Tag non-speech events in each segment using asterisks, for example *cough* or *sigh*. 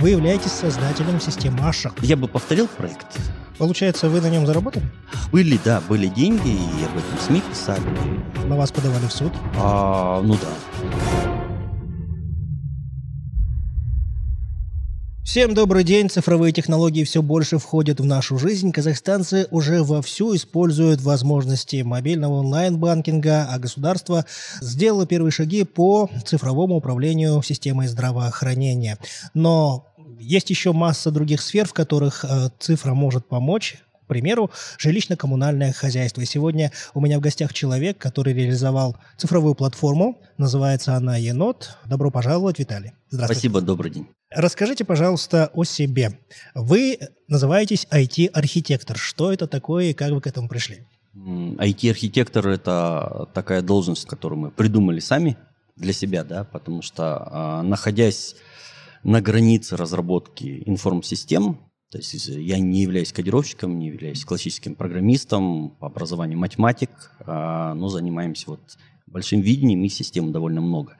Вы являетесь создателем системы Ашок. Я бы повторил проект. Получается, вы на нем заработали? Были, да, были деньги, и об этом СМИ писали. На вас подавали в суд? А, ну да. Всем добрый день. Цифровые технологии все больше входят в нашу жизнь. Казахстанцы уже вовсю используют возможности мобильного онлайн-банкинга, а государство сделало первые шаги по цифровому управлению системой здравоохранения. Но есть еще масса других сфер, в которых э, цифра может помочь к примеру, жилищно-коммунальное хозяйство. И сегодня у меня в гостях человек, который реализовал цифровую платформу. Называется она «Енот». Добро пожаловать, Виталий. Здравствуйте. Спасибо, добрый день. Расскажите, пожалуйста, о себе. Вы называетесь IT-архитектор. Что это такое и как вы к этому пришли? IT-архитектор – это такая должность, которую мы придумали сами для себя, да, потому что, а, находясь на границе разработки информсистем. То есть я не являюсь кодировщиком, не являюсь классическим программистом, по образованию математик, а, но занимаемся вот большим видением и систем довольно много.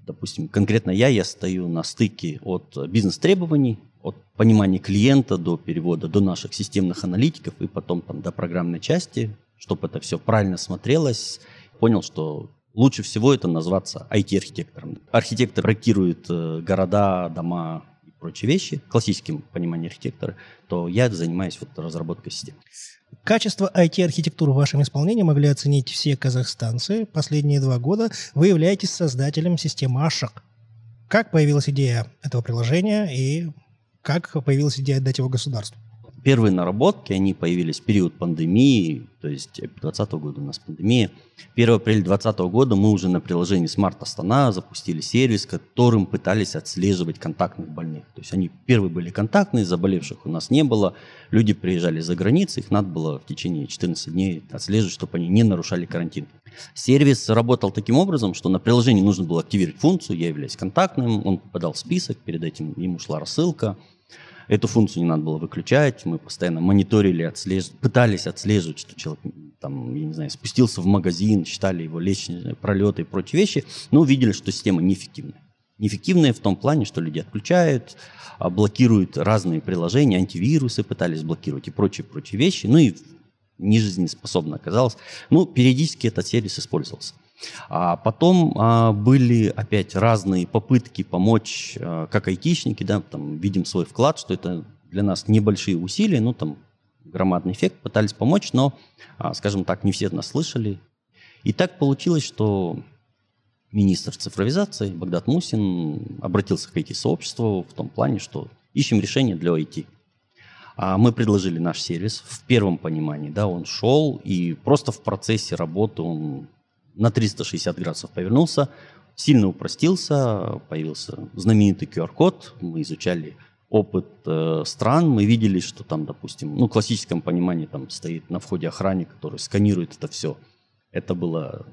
Допустим, конкретно я, я стою на стыке от бизнес-требований, от понимания клиента до перевода до наших системных аналитиков и потом там до программной части, чтобы это все правильно смотрелось. Понял, что лучше всего это назваться IT-архитектором. Архитектор проектирует э, города, дома и прочие вещи, классическим пониманием архитектора, то я занимаюсь вот разработкой систем. Качество IT-архитектуры в вашем исполнении могли оценить все казахстанцы. Последние два года вы являетесь создателем системы Ашак. Как появилась идея этого приложения и как появилась идея отдать его государству? Первые наработки, они появились в период пандемии, то есть 2020 года у нас пандемия. 1 апреля 2020 года мы уже на приложении Smart Астана запустили сервис, которым пытались отслеживать контактных больных. То есть они первые были контактные, заболевших у нас не было. Люди приезжали за границей, их надо было в течение 14 дней отслеживать, чтобы они не нарушали карантин. Сервис работал таким образом, что на приложении нужно было активировать функцию «Я являюсь контактным», он попадал в список, перед этим ему шла рассылка – Эту функцию не надо было выключать. Мы постоянно мониторили, отслеж... пытались отслеживать, что человек там, я не знаю, спустился в магазин, считали его личные пролеты и прочие вещи, но увидели, что система неэффективная. Неэффективная в том плане, что люди отключают, а, блокируют разные приложения, антивирусы пытались блокировать и прочие-прочие вещи. Ну и не жизнеспособно оказалось. Ну, периодически этот сервис использовался. А потом а, были опять разные попытки помочь, а, как айтишники, да, там видим свой вклад, что это для нас небольшие усилия, ну там громадный эффект, пытались помочь, но, а, скажем так, не все нас слышали. И так получилось, что министр цифровизации Багдад Мусин обратился к IT-сообществу в том плане, что ищем решение для IT. А мы предложили наш сервис в первом понимании, да, он шел, и просто в процессе работы он на 360 градусов повернулся, сильно упростился, появился знаменитый QR-код, мы изучали опыт э, стран, мы видели, что там, допустим, ну, в классическом понимании там стоит на входе охранник, который сканирует это все. Это была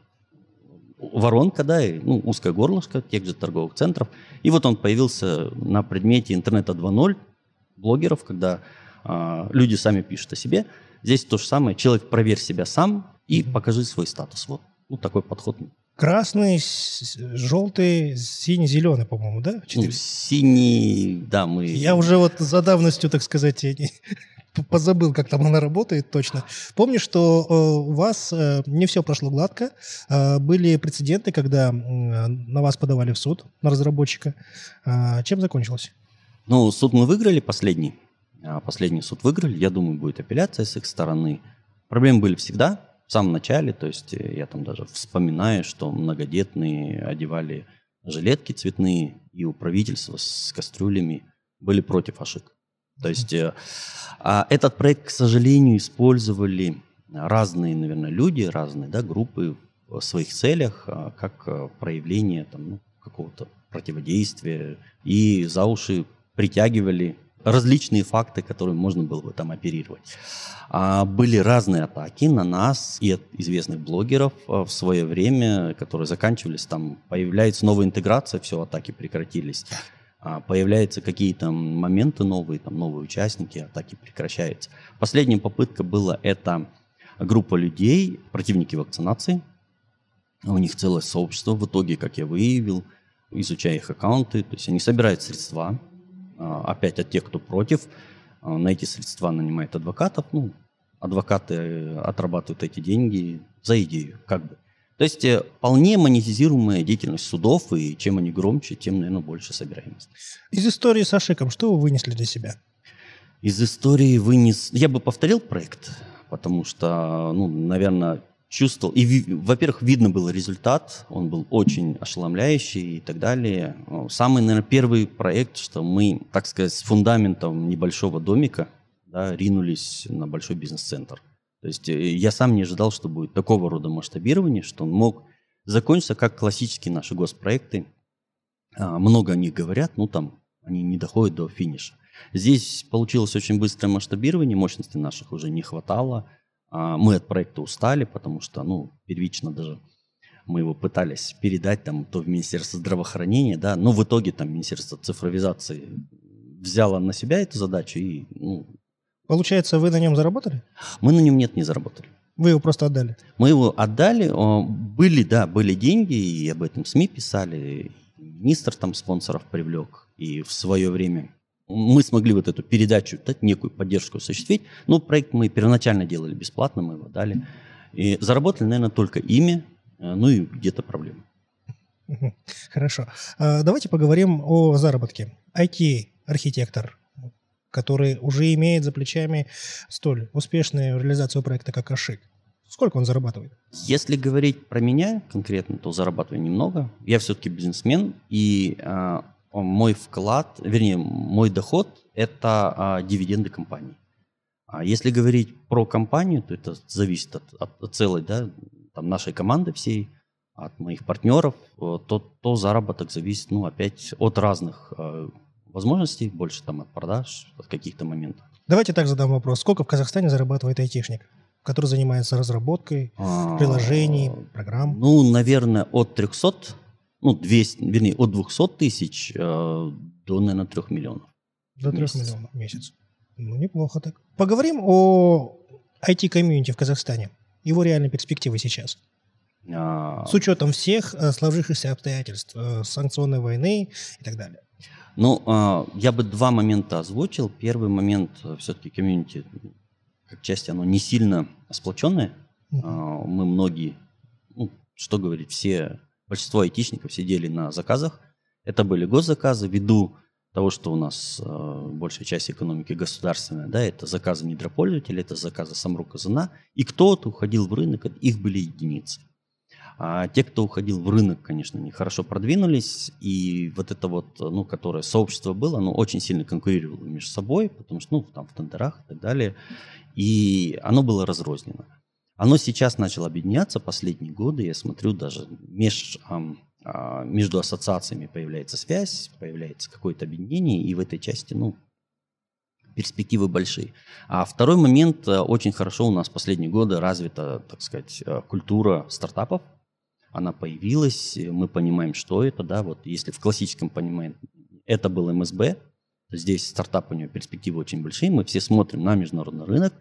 воронка, да, и, ну, узкое горлышко тех же торговых центров. И вот он появился на предмете интернета 2.0 блогеров, когда э, люди сами пишут о себе. Здесь то же самое. Человек проверь себя сам и покажи свой статус. Вот ну, такой подход. Красный, желтый, синий-зеленый, по-моему, да? Ну, синий, да, мы... Я уже вот за давностью, так сказать, *laughs* позабыл, как там она работает точно. Помню, что э, у вас э, не все прошло гладко. Э, были прецеденты, когда на вас подавали в суд, на разработчика. Чем закончилось? Ну, суд мы выиграли последний. А последний суд выиграли. Я думаю, будет апелляция с их стороны. Проблемы были всегда в самом начале, то есть э, я там даже вспоминаю, что многодетные одевали жилетки цветные, и у правительства с кастрюлями были против ошибок. То есть э, а этот проект, к сожалению, использовали разные, наверное, люди, разные да, группы в своих целях, а, как э, проявление там, ну, какого-то противодействия, и за уши притягивали различные факты, которые можно было бы там оперировать. А были разные атаки на нас и от известных блогеров а, в свое время, которые заканчивались, там появляется новая интеграция, все, атаки прекратились. А появляются какие-то моменты новые, там новые участники, атаки прекращаются. Последняя попытка была это группа людей, противники вакцинации. У них целое сообщество в итоге, как я выявил, изучая их аккаунты. То есть они собирают средства, опять от тех, кто против. А, на эти средства нанимает адвокатов. Ну, адвокаты отрабатывают эти деньги за идею, как бы. То есть э, вполне монетизируемая деятельность судов, и чем они громче, тем, наверное, больше собираемость. Из истории с Ашиком что вы вынесли для себя? Из истории вынес... Я бы повторил проект, потому что, ну, наверное, чувствовал... И, во-первых, видно был результат, он был очень ошеломляющий и так далее. Самый, наверное, первый проект, что мы, так сказать, с фундаментом небольшого домика да, ринулись на большой бизнес-центр. То есть э, я сам не ожидал, что будет такого рода масштабирование, что он мог закончиться как классические наши госпроекты. А, много о них говорят, ну там они не доходят до финиша. Здесь получилось очень быстрое масштабирование, мощности наших уже не хватало. А, мы от проекта устали, потому что, ну, первично даже мы его пытались передать там то в Министерство здравоохранения, да, но в итоге там Министерство цифровизации взяло на себя эту задачу и, ну, Получается, вы на нем заработали? Мы на нем нет, не заработали. Вы его просто отдали? Мы его отдали. Были, да, были деньги, и об этом СМИ писали. Министр там спонсоров привлек. И в свое время мы смогли вот эту передачу, дать некую поддержку осуществить. Но проект мы первоначально делали бесплатно, мы его дали. И заработали, наверное, только ими, э, ну и где-то проблемы. Хорошо. А, давайте поговорим о заработке. IT-архитектор который уже имеет за плечами столь успешную реализацию проекта, как Ашик. Сколько он зарабатывает? Если говорить про меня конкретно, то зарабатываю немного. Я все-таки бизнесмен, и э, мой вклад, вернее, мой доход – это э, дивиденды компании. А если говорить про компанию, то это зависит от, от, от целой, да, там, нашей команды всей, от моих партнеров, то, то заработок зависит, ну, опять от разных э, возможностей, больше там от продаж, от каких-то моментов. Давайте так задам вопрос. Сколько в Казахстане зарабатывает айтишник, который занимается разработкой а, приложений, программ? Ну, наверное, от 300, ну, 200, вернее, от 200 тысяч э, до, наверное, 3 миллионов. До 3 миллионов в месяц. Ну, неплохо так. Поговорим о IT-комьюнити в Казахстане. Его реальные перспективы сейчас. А... С учетом всех э, сложившихся обстоятельств, э, санкционной войны и так далее. Ну, а, я бы два момента озвучил. Первый момент, э, все-таки комьюнити, как часть, оно не сильно сплоченное. Uh-huh. Мы многие, ну, что говорить, все, большинство айтишников сидели на заказах. Это были госзаказы ввиду того, что у нас э, большая часть экономики государственная, да, это заказы недропользователей, это заказы Самрука Зана, и кто-то уходил в рынок, их были единицы. А те, кто уходил в рынок, конечно, не хорошо продвинулись, и вот это вот, ну, которое сообщество было, оно очень сильно конкурировало между собой, потому что, ну, там в тендерах и так далее, и оно было разрознено. Оно сейчас начало объединяться последние годы, я смотрю, даже меж, а, между ассоциациями появляется связь, появляется какое-то объединение, и в этой части, ну, перспективы большие. А второй момент, э, очень хорошо у нас последние годы развита, так сказать, э, культура стартапов, она появилась, мы понимаем, что это, да, вот если в классическом понимании это был МСБ, здесь стартап у него перспективы очень большие, мы все смотрим на международный рынок,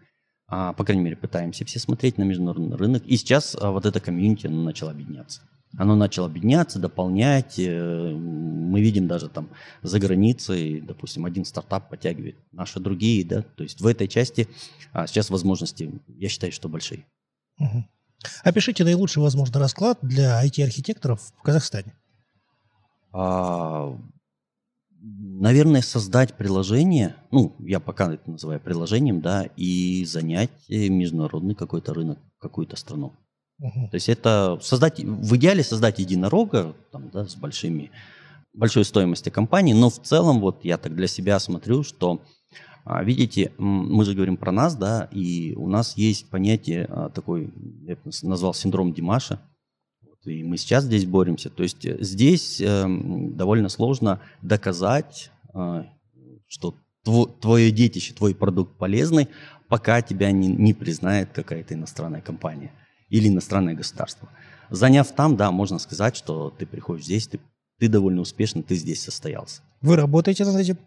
по крайней мере, пытаемся все смотреть на международный рынок, и сейчас а, вот эта комьюнити начала объединяться. Оно начало объединяться, дополнять. Э, мы видим даже там за границей, допустим, один стартап подтягивает наши другие, да. То есть в этой части а, сейчас возможности, я считаю, что большие. Угу. Опишите наилучший возможный расклад для IT-архитекторов в Казахстане. А, наверное, создать приложение, ну, я пока это называю приложением, да, и занять международный какой-то рынок, какую-то страну. Угу. То есть это создать, в идеале создать единорога там, да, с большими, большой стоимостью компании, но в целом вот я так для себя смотрю, что а, видите, мы же говорим про нас, да, и у нас есть понятие а, такой, я назвал синдром Димаша, и мы сейчас здесь боремся. То есть э, здесь эм, довольно сложно доказать, а, что твое детище, твой продукт полезный, пока тебя не, не признает какая-то иностранная компания или иностранное государство. Заняв там, да, можно сказать, что ты приходишь здесь, ты, ты довольно успешно, ты здесь состоялся. Вы работаете над этим?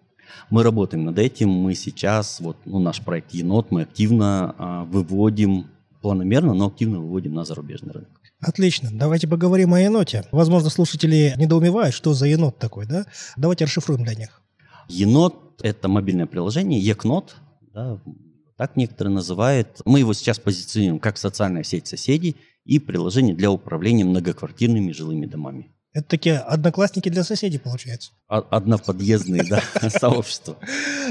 Мы работаем над этим. Мы сейчас, вот ну, наш проект Енот, мы активно а, выводим, планомерно, но активно выводим на зарубежный рынок. Отлично. Давайте поговорим о еноте. Возможно, слушатели недоумевают, что за енот такой, да? Давайте расшифруем для них. Енот – это мобильное приложение, Екнот, да, так некоторые называют. Мы его сейчас позиционируем как социальная сеть соседей и приложение для управления многоквартирными жилыми домами. Это такие одноклассники для соседей, получается. Одноподъездные, да, *laughs* сообщества.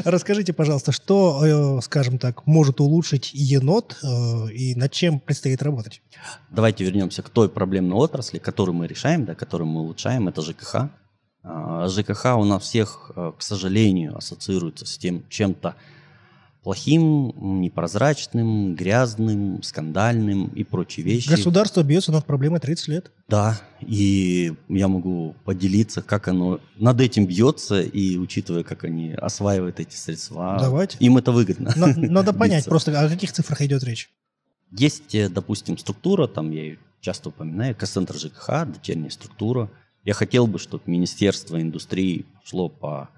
Расскажите, пожалуйста, что, э, скажем так, может улучшить енот э, и над чем предстоит работать? Давайте вернемся к той проблемной отрасли, которую мы решаем, да, которую мы улучшаем, это ЖКХ. А, ЖКХ у нас всех, э, к сожалению, ассоциируется с тем чем-то, плохим, непрозрачным, грязным, скандальным и прочие вещи. Государство бьется над проблемой 30 лет. Да, и я могу поделиться, как оно над этим бьется, и учитывая, как они осваивают эти средства, Давайте. им это выгодно. Но, надо *laughs* понять просто, о каких цифрах идет речь. Есть, э, допустим, структура, там я ее часто упоминаю, Кассентр ЖКХ, дочерняя структура. Я хотел бы, чтобы Министерство индустрии шло по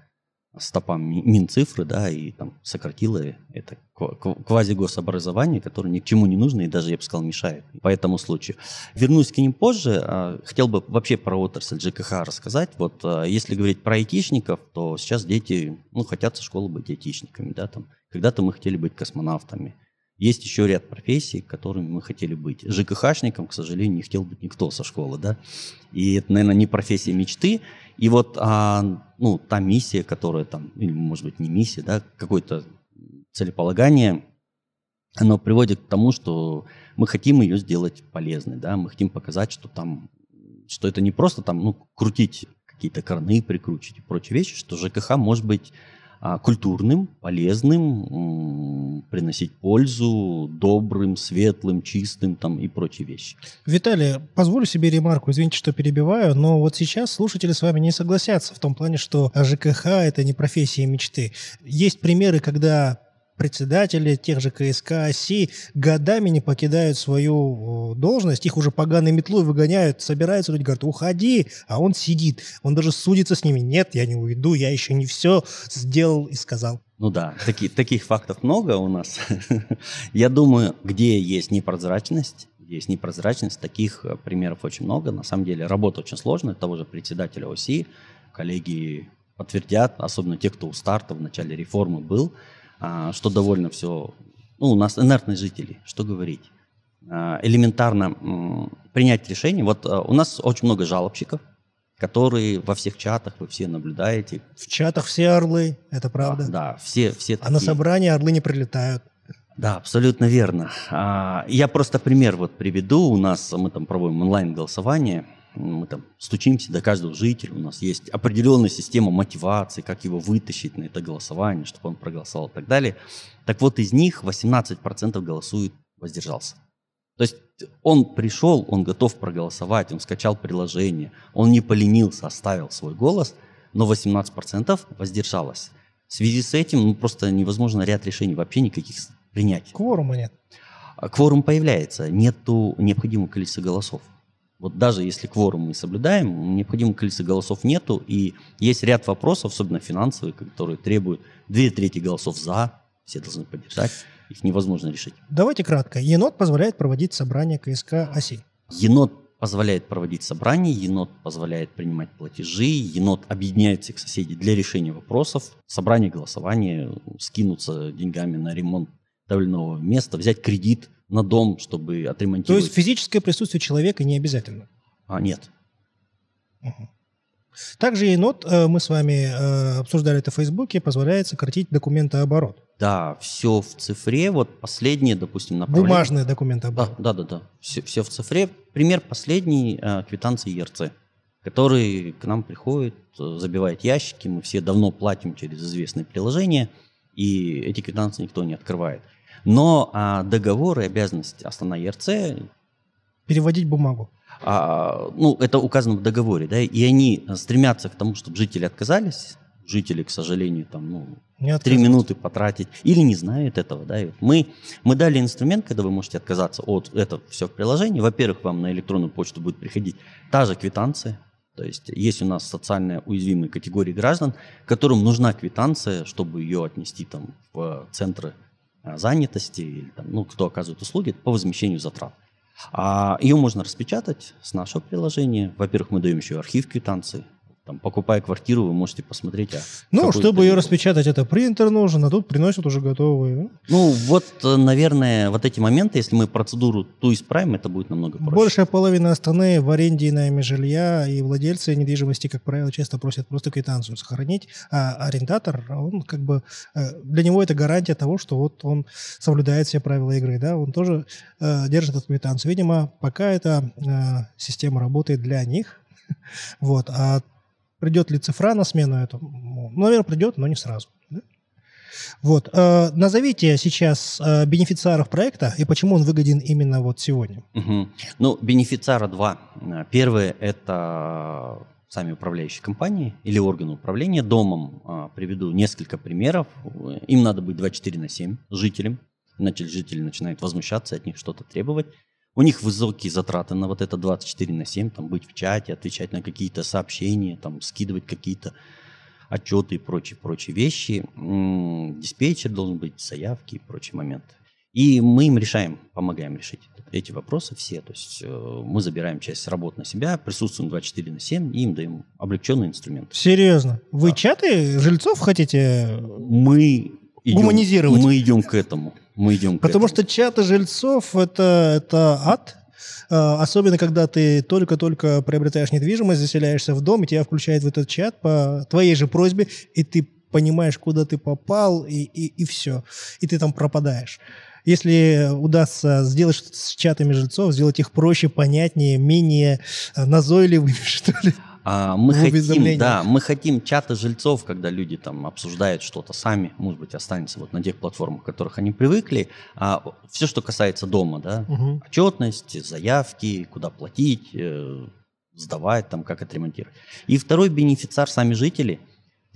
стопам Минцифры, да, и там сократила это квази-гособразование, которое ни к чему не нужно и даже, я бы сказал, мешает по этому случаю. Вернусь к ним позже. А, хотел бы вообще про отрасль ЖКХ рассказать. Вот а, если говорить про айтишников, то сейчас дети, ну, хотят со школы быть айтишниками, да, там. Когда-то мы хотели быть космонавтами. Есть еще ряд профессий, которыми мы хотели быть. ЖКХшником, к сожалению, не хотел быть никто со школы, да. И это, наверное, не профессия мечты. И вот, а, ну, та миссия, которая там, или, может быть, не миссия, да, какое-то целеполагание, оно приводит к тому, что мы хотим ее сделать полезной, да, мы хотим показать, что там, что это не просто там, ну, крутить какие-то краны, прикручивать и прочие вещи, что ЖКХ может быть культурным, полезным, приносить пользу, добрым, светлым, чистым там и прочие вещи. Виталий, позволю себе ремарку, извините, что перебиваю, но вот сейчас слушатели с вами не согласятся в том плане, что ЖКХ – это не профессия мечты. Есть примеры, когда председатели тех же КСК оси годами не покидают свою должность, их уже поганой метлой выгоняют, собираются люди, говорят, уходи, а он сидит, он даже судится с ними, нет, я не уйду, я еще не все сделал и сказал. Ну да, таки, таких фактов много у нас. *laughs* Я думаю, где есть непрозрачность, есть непрозрачность, таких э, примеров очень много. На самом деле работа очень сложная, того же председателя ОСИ, коллеги подтвердят, особенно те, кто у старта в начале реформы был, что довольно все... Ну, у нас инертные жители, что говорить. А, элементарно принять решение. Вот а, у нас очень много жалобщиков, которые во всех чатах вы все наблюдаете. В чатах все орлы, это правда? Да, да все, все А на собрание орлы не прилетают. Да, абсолютно верно. Я просто пример вот приведу. У нас мы там проводим онлайн-голосование мы там стучимся до каждого жителя, у нас есть определенная система мотивации, как его вытащить на это голосование, чтобы он проголосовал и так далее. Так вот, из них 18% голосует воздержался. То есть он пришел, он готов проголосовать, он скачал приложение, он не поленился, оставил свой голос, но 18% воздержалось. В связи с этим ну, просто невозможно ряд решений вообще никаких принять. Кворума нет. А кворум появляется, нету необходимого количества голосов. Вот даже если кворум мы соблюдаем, необходимого количества голосов нету, и есть ряд вопросов, особенно финансовые, которые требуют две трети голосов за, все должны поддержать, их невозможно решить. Давайте кратко. Енот позволяет проводить собрания КСК оси. Енот позволяет проводить собрания, енот позволяет принимать платежи, енот объединяет всех соседей для решения вопросов, собрание, голосование, скинуться деньгами на ремонт того места, взять кредит – на дом, чтобы отремонтировать. То есть физическое присутствие человека не обязательно? А, нет. Угу. Также енот, э, мы с вами э, обсуждали это в Фейсбуке, позволяет сократить документооборот. Да, все в цифре. Вот последние, допустим, направление... Бумажные документооборот. Да, да, да. да. Все, все в цифре. Пример последний э, квитанции ЕРЦ, который к нам приходит, забивает ящики. Мы все давно платим через известные приложения, и эти квитанции никто не открывает. Но а, договор и обязанность Астана ЕРЦ... Переводить бумагу. А, ну, это указано в договоре, да, и они стремятся к тому, чтобы жители отказались, жители, к сожалению, там, ну, три минуты потратить, или не знают этого, да, и мы, мы дали инструмент, когда вы можете отказаться от этого все в приложении, во-первых, вам на электронную почту будет приходить та же квитанция, то есть есть у нас социально уязвимые категории граждан, которым нужна квитанция, чтобы ее отнести там в центры занятости, или там, ну, кто оказывает услуги по возмещению затрат. А ее можно распечатать с нашего приложения. Во-первых, мы даем еще архив квитанции. Там, покупая квартиру, вы можете посмотреть. А ну, чтобы ее распечатать, это принтер нужен, а тут приносят уже готовые. Ну, вот, э, наверное, вот эти моменты, если мы процедуру ту исправим, это будет намного проще. Большая половина Астаны в аренде и найме жилья, и владельцы недвижимости, как правило, часто просят просто квитанцию сохранить, а арендатор, он как бы, э, для него это гарантия того, что вот он соблюдает все правила игры, да, он тоже э, держит эту квитанцию. Видимо, пока эта э, система работает для них, *laughs* вот, а Придет ли цифра на смену этому? Ну, наверное, придет, но не сразу. Да? Вот. Э, назовите сейчас э, бенефициаров проекта и почему он выгоден именно вот сегодня. Угу. Ну, бенефициара два. Первый – это сами управляющие компании или органы управления домом. А, приведу несколько примеров. Им надо быть 24 на 7 жителям. Иначе жители начинают возмущаться, от них что-то требовать. У них высокие затраты на вот это 24 на 7, там быть в чате, отвечать на какие-то сообщения, там скидывать какие-то отчеты и прочие, прочие вещи. Диспетчер должен быть, заявки и прочие моменты. И мы им решаем, помогаем решить эти вопросы все. То есть э, мы забираем часть работ на себя, присутствуем 24 на 7 и им даем облегченный инструмент. Серьезно? Вы да. чаты жильцов хотите мы идем, гуманизировать? Мы идем к этому мы идем Потому что чаты жильцов это, это ад. А, особенно, когда ты только-только приобретаешь недвижимость, заселяешься в дом, и тебя включают в этот чат по твоей же просьбе, и ты понимаешь, куда ты попал, и, и, и все. И ты там пропадаешь. Если удастся сделать что-то с чатами жильцов, сделать их проще, понятнее, менее назойливыми, *laughs* что ли, а, мы хотим, да, мы хотим чаты жильцов, когда люди там обсуждают что-то сами, может быть, останется вот на тех платформах, к которых они привыкли. А, все, что касается дома, да, угу. отчетность, заявки, куда платить, э, сдавать, там, как отремонтировать. И второй бенефициар сами жители.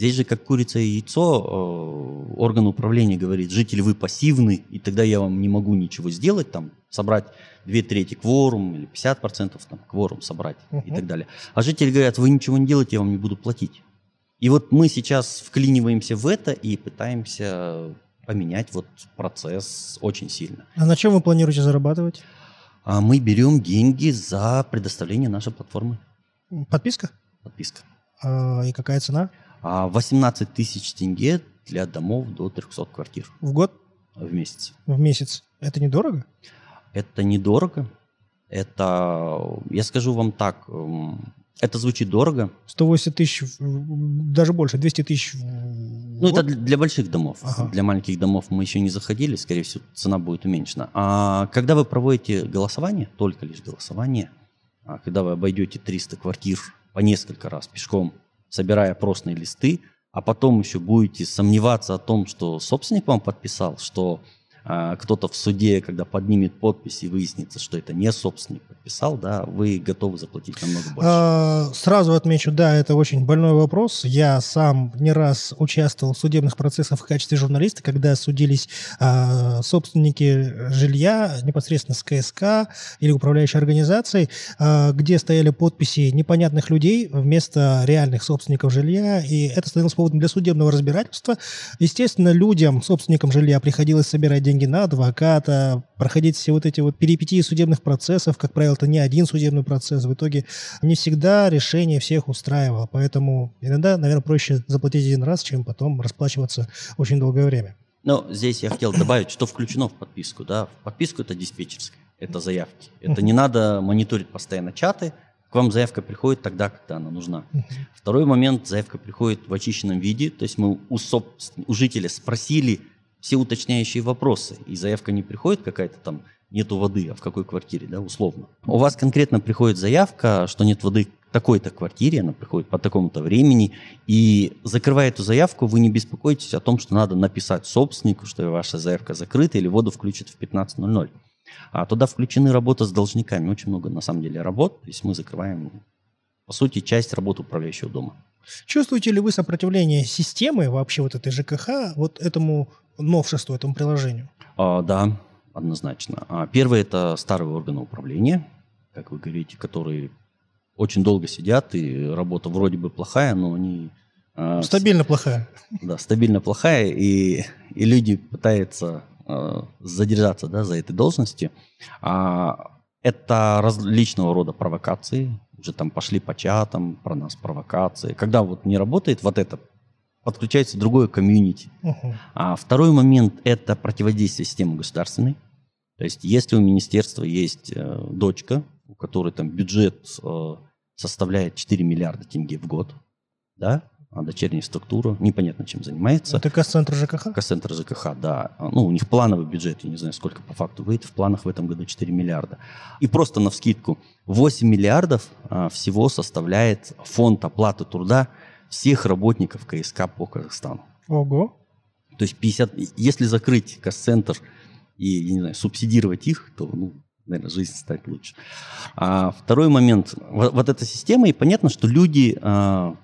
Здесь же как курица и яйцо, э, орган управления говорит, жители, вы пассивны, и тогда я вам не могу ничего сделать, там, собрать две трети кворум или 50% там, кворум собрать uh-huh. и так далее. А жители говорят, вы ничего не делаете, я вам не буду платить. И вот мы сейчас вклиниваемся в это и пытаемся поменять вот процесс очень сильно. А на чем вы планируете зарабатывать? А мы берем деньги за предоставление нашей платформы. Подписка? Подписка. А, и какая цена? 18 а, тысяч тенге для домов до 300 квартир. В год? В месяц. В месяц. Это недорого? Это недорого. Это, я скажу вам так, эм, это звучит дорого. 180 тысяч, даже больше, 200 тысяч. Ну, это для больших домов. Ага. Для маленьких домов мы еще не заходили, скорее всего, цена будет уменьшена. А когда вы проводите голосование, только лишь голосование, а когда вы обойдете 300 квартир по несколько раз пешком, собирая простые листы, а потом еще будете сомневаться о том, что собственник вам подписал, что кто-то в суде, когда поднимет подпись и выяснится, что это не собственник подписал, да, вы готовы заплатить намного больше. А, сразу отмечу, да, это очень больной вопрос. Я сам не раз участвовал в судебных процессах в качестве журналиста, когда судились а, собственники жилья непосредственно с КСК или управляющей организацией, где стояли подписи непонятных людей вместо реальных собственников жилья, и это становилось поводом для судебного разбирательства. Естественно, людям, собственникам жилья, приходилось собирать деньги деньги на адвоката, проходить все вот эти вот перипетии судебных процессов, как правило, это не один судебный процесс, в итоге не всегда решение всех устраивало, поэтому иногда, наверное, проще заплатить один раз, чем потом расплачиваться очень долгое время. Ну, здесь я хотел добавить, что включено в подписку, да, в подписку это диспетчерская, это заявки, это не надо мониторить постоянно чаты, к вам заявка приходит тогда, когда она нужна. Второй момент, заявка приходит в очищенном виде, то есть мы у, соб... у жителя спросили, все уточняющие вопросы, и заявка не приходит какая-то там, нету воды, а в какой квартире, да, условно. У вас конкретно приходит заявка, что нет воды в такой-то квартире, она приходит по такому-то времени, и закрывая эту заявку, вы не беспокойтесь о том, что надо написать собственнику, что ваша заявка закрыта, или воду включат в 15.00. А туда включены работа с должниками, очень много на самом деле работ, то есть мы закрываем, по сути, часть работы управляющего дома. Чувствуете ли вы сопротивление системы вообще вот этой ЖКХ вот этому новшеству, этому приложению? А, да, однозначно. А, первый – это старые органы управления, как вы говорите, которые очень долго сидят, и работа вроде бы плохая, но они... А, стабильно с... плохая. Да, стабильно плохая, и, и люди пытаются а, задержаться да, за этой должностью. А Это различного рода провокации, уже там пошли по чатам про нас провокации. Когда вот не работает вот это, подключается другое комьюнити. Мгм. А второй момент – это противодействие системы государственной. То есть если у министерства есть э, дочка, у которой там бюджет э, составляет 4 миллиарда тенге в год, да, а дочерняя структура, непонятно чем занимается, Это касс-центр ЖКХ? Кассентр ЖКХ, да. Ну, у них плановый бюджет, я не знаю, сколько по факту выйдет. В планах в этом году 4 миллиарда. И просто на вскидку 8 миллиардов а, всего составляет фонд оплаты труда всех работников КСК по Казахстану. Ого. То есть 50... Если закрыть касс-центр и, я не знаю, субсидировать их, то, ну, наверное, жизнь станет лучше. А второй момент. Вот, вот эта система, и понятно, что люди... а,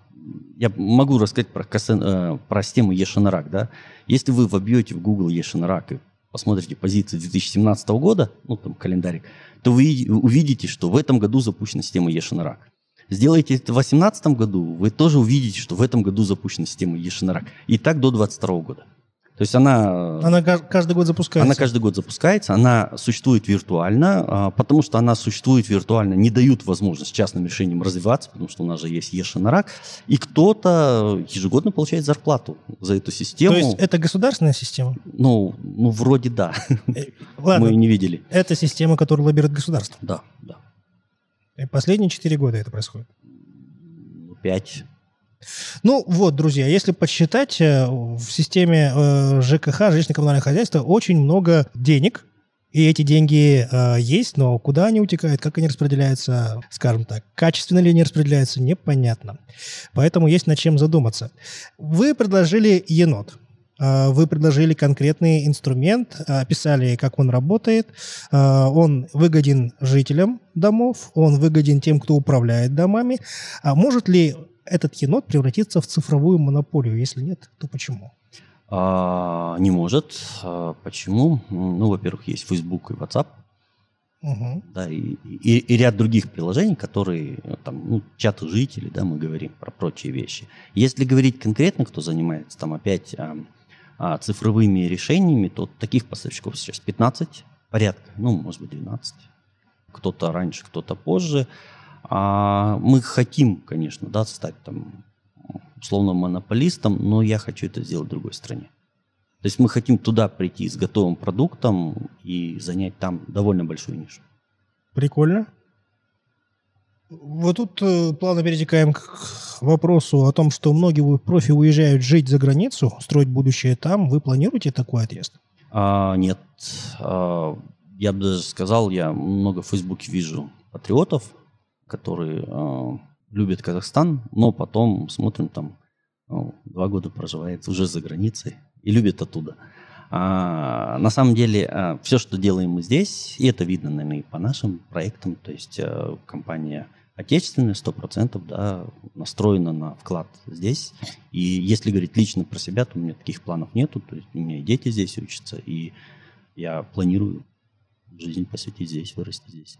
я могу рассказать про, кассен- э, про систему Ешенрак, да. Если вы вобьете в Google Ешенрак и посмотрите позиции 2017 года, ну, там, календарик, то вы увидите, что в этом году запущена система Ешенрак. Сделаете это в 2018 году, вы тоже увидите, что в этом году запущена система Ешенрак. И так до 2022 года. То есть она, Она ка- каждый год запускается. она каждый год запускается, она существует виртуально, а, потому что она существует виртуально, не дают возможность частным решениям развиваться, потому что у нас же есть Ешенрак, и кто-то ежегодно получает зарплату за эту систему. То есть это государственная система? ну, ну, вроде да. Э, Ладно, Мы не видели. это система, которую лоббирует государство. Да, да. И последние четыре года это происходит. Ну, Пять. Ну вот, друзья, если подсчитать, э, в системе э, ЖКХ, жилищно-коммунального хозяйства, очень много денег, и эти деньги э, есть, но куда они утекают, как они распределяются, скажем так, качественно ли они распределяются, непонятно. Поэтому есть над чем задуматься. Вы предложили енот. Э, Вы предложили конкретный инструмент, э, описали, как он работает. Э, Он выгоден жителям домов, он выгоден тем, кто управляет домами. А может ли этот енот превратиться в цифровую монополию? Если нет, то почему? А, не может. А, почему? Ну, во-первых, есть Facebook и WhatsApp, Мгм. да, и, и- и ряд других приложений, которые, э, там, ну, чаты жителей, да, мы говорим про прочие вещи. Если говорить конкретно, кто занимается там опять а, а, цифровыми решениями, то таких поставщиков сейчас 15 порядка, ну, может быть, 12. Кто-то раньше, кто-то позже. А мы хотим, конечно, да, стать там условно монополистом, но я хочу это сделать в другой стране. То есть мы хотим туда прийти с готовым продуктом и занять там довольно большую нишу. Прикольно. Вот тут э, плавно перетекаем к вопросу о том, что многие профи уезжают жить за границу, строить будущее там. Вы планируете такой отъезд? А, нет, а, я бы даже сказал, я много в Фейсбуке вижу патриотов, которые а, любят Казахстан, но потом смотрим там ну, два года проживает уже за границей и любит оттуда. А, на самом деле, все, что делаем мы здесь, и это видно, наверное, и по нашим проектам, то есть э, компания отечественная, 100%, да, настроена на вклад здесь. И если говорить лично про себя, то у меня таких планов нету, то есть у меня и дети здесь учатся, и я планирую жизнь посвятить здесь, вырасти здесь.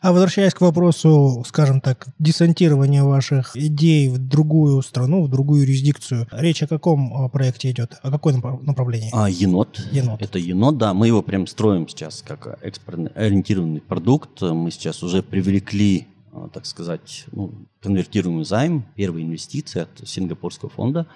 А возвращаясь к вопросу, скажем так, десантирования ваших идей в другую страну, в другую юрисдикцию, речь о каком а, проекте идет? О какой напра- направлении? А, енот. Енот. Это енот, да. Мы его прям строим сейчас как экспортно-ориентированный продукт. Мы сейчас уже привлекли, так сказать, ну, конвертируемый займ, первые инвестиции от сингапурского фонда.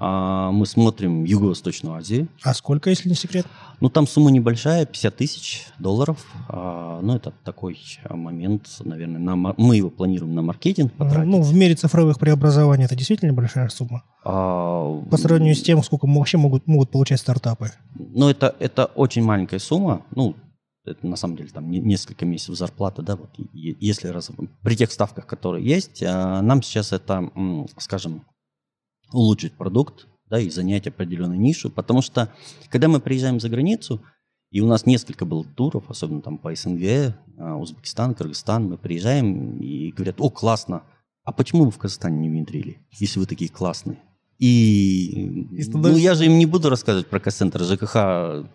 А, Мы смотрим Юго-Восточную Азию. А сколько, если не секрет? Ну, там сумма небольшая, 50 тысяч долларов. А, Ну, это такой момент, наверное, на мы его планируем на маркетинг потратить. Ну, в мире цифровых преобразований это действительно большая сумма. А, По сравнению с тем, сколько вообще могут, могут получать стартапы. Ну, это, это очень маленькая сумма. Ну, это на самом деле там не- несколько месяцев зарплаты, да, вот если раз, при тех ставках, которые есть, а, нам сейчас это, скажем, улучшить продукт, да, и занять определенную нишу, потому что когда мы приезжаем за границу, и у нас несколько было туров, особенно там по СНГ, а, Узбекистан, Кыргызстан, мы приезжаем и говорят, о, классно, а почему вы в Казахстане не внедрили, если вы такие классные? И, И ну, становится- я же им не буду рассказывать про касс-центр ЖКХ,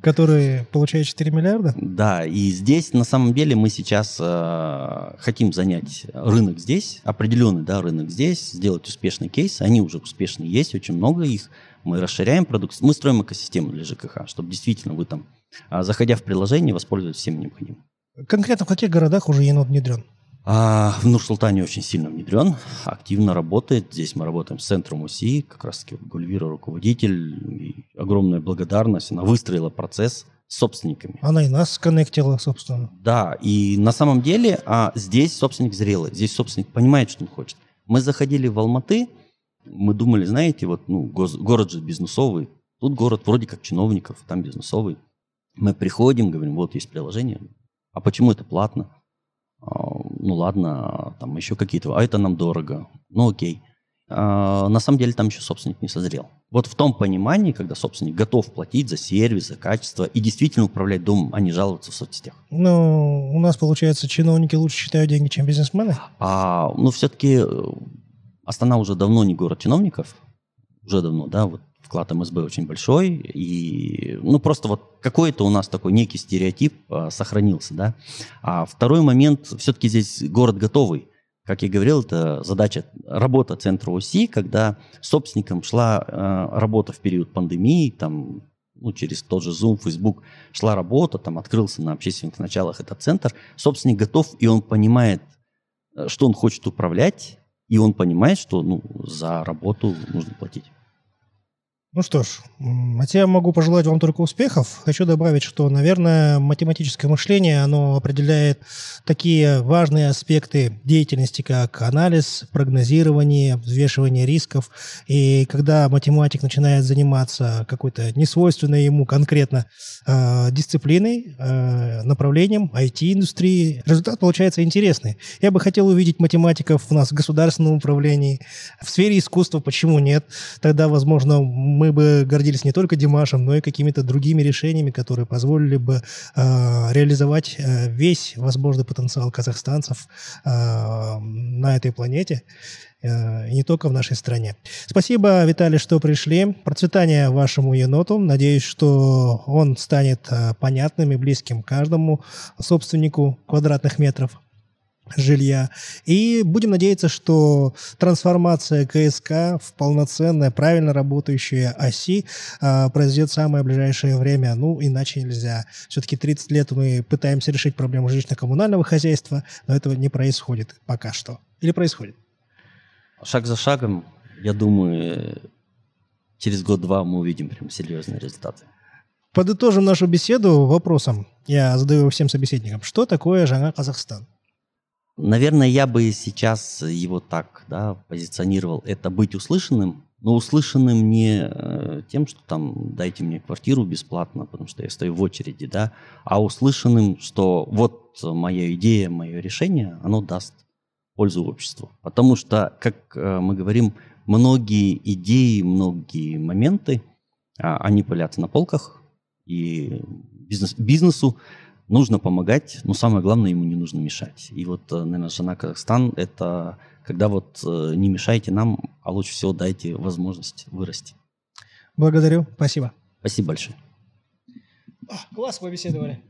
Которые получают 4 миллиарда? да, и здесь на самом деле мы сейчас э, хотим занять рынок здесь, определенный да, рынок здесь, сделать успешный кейс. Они уже успешные есть, очень много их. Мы расширяем продукт, мы строим экосистему для ЖКХ, чтобы действительно вы там, а, заходя в приложение, воспользовались всем необходимым. Конкретно в каких городах уже енот внедрен? А в Нур-Султане очень сильно внедрен, активно работает. Здесь мы работаем с центром УСИ, как раз таки Гульвира руководитель. И огромная благодарность. Она выстроила процесс с собственниками. Она и нас сконнектила, собственно. Да, и на самом деле а здесь собственник зрелый, здесь собственник понимает, что он хочет. Мы заходили в Алматы, мы думали, знаете, вот ну, город же бизнесовый, тут город вроде как чиновников, там бизнесовый. Мы приходим, говорим, вот есть приложение, а почему это платно? Ну ладно, там еще какие-то, а это нам дорого, ну окей. А, на самом деле там еще собственник не созрел. Вот в том понимании, когда собственник готов платить за сервис, за качество и действительно управлять домом, а не жаловаться в соцсетях. Ну, у нас, получается, чиновники лучше считают деньги, чем бизнесмены? А, ну, все-таки э, Астана уже давно не город чиновников, уже давно, да, вот вклад МСБ очень большой, и, ну, просто вот какой-то у нас такой некий стереотип а, сохранился, да. А второй момент, все-таки здесь город готовый. Как я говорил, это задача, работа центра ОСИ, когда собственникам шла э, работа в период пандемии, там, ну, через тот же Zoom, Facebook шла работа, там открылся на общественных началах этот центр, собственник готов, и он понимает, э, что он хочет управлять, и он понимает, что ну, за работу нужно платить. Ну что ж, от я могу пожелать вам только успехов. Хочу добавить, что, наверное, математическое мышление, оно определяет такие важные аспекты деятельности, как анализ, прогнозирование, взвешивание рисков. И когда математик начинает заниматься какой-то несвойственной ему конкретно э, дисциплиной, э, направлением IT-индустрии, результат получается интересный. Я бы хотел увидеть математиков у нас в государственном управлении, в сфере искусства, почему нет? Тогда, возможно, мы бы гордились не только Димашем, но и какими-то другими решениями, которые позволили бы э, реализовать э, весь возможный потенциал казахстанцев э, на этой планете и не только в нашей стране. Спасибо, Виталий, что пришли. Процветания вашему еноту. Надеюсь, что он станет э, понятным и близким каждому собственнику квадратных метров жилья. И будем надеяться, что трансформация КСК в полноценное, правильно работающее оси а, произойдет в самое ближайшее время. Ну, иначе нельзя. Все-таки 30 лет мы пытаемся решить проблему жилищно-коммунального хозяйства, но этого не происходит пока что. Или происходит? Шаг за шагом, я думаю, через год-два мы увидим прям серьезные результаты. Подытожим нашу беседу вопросом. Я задаю всем собеседникам. Что такое Жанга Казахстан? Наверное, я бы сейчас его так да, позиционировал. Это быть услышанным, но услышанным не э, тем, что там дайте мне квартиру бесплатно, потому что я стою в очереди, да, а услышанным, что вот моя идея, мое решение, оно даст пользу обществу. Потому что, как э, мы говорим, многие идеи, многие моменты, а, они пылятся на полках, и бизнес, бизнесу нужно помогать, но самое главное, ему не нужно мешать. И вот, э, наверное, жена Казахстан – это когда вот э, не мешайте нам, а лучше всего дайте возможность вырасти. Благодарю, спасибо. Спасибо большое. Класс побеседовали.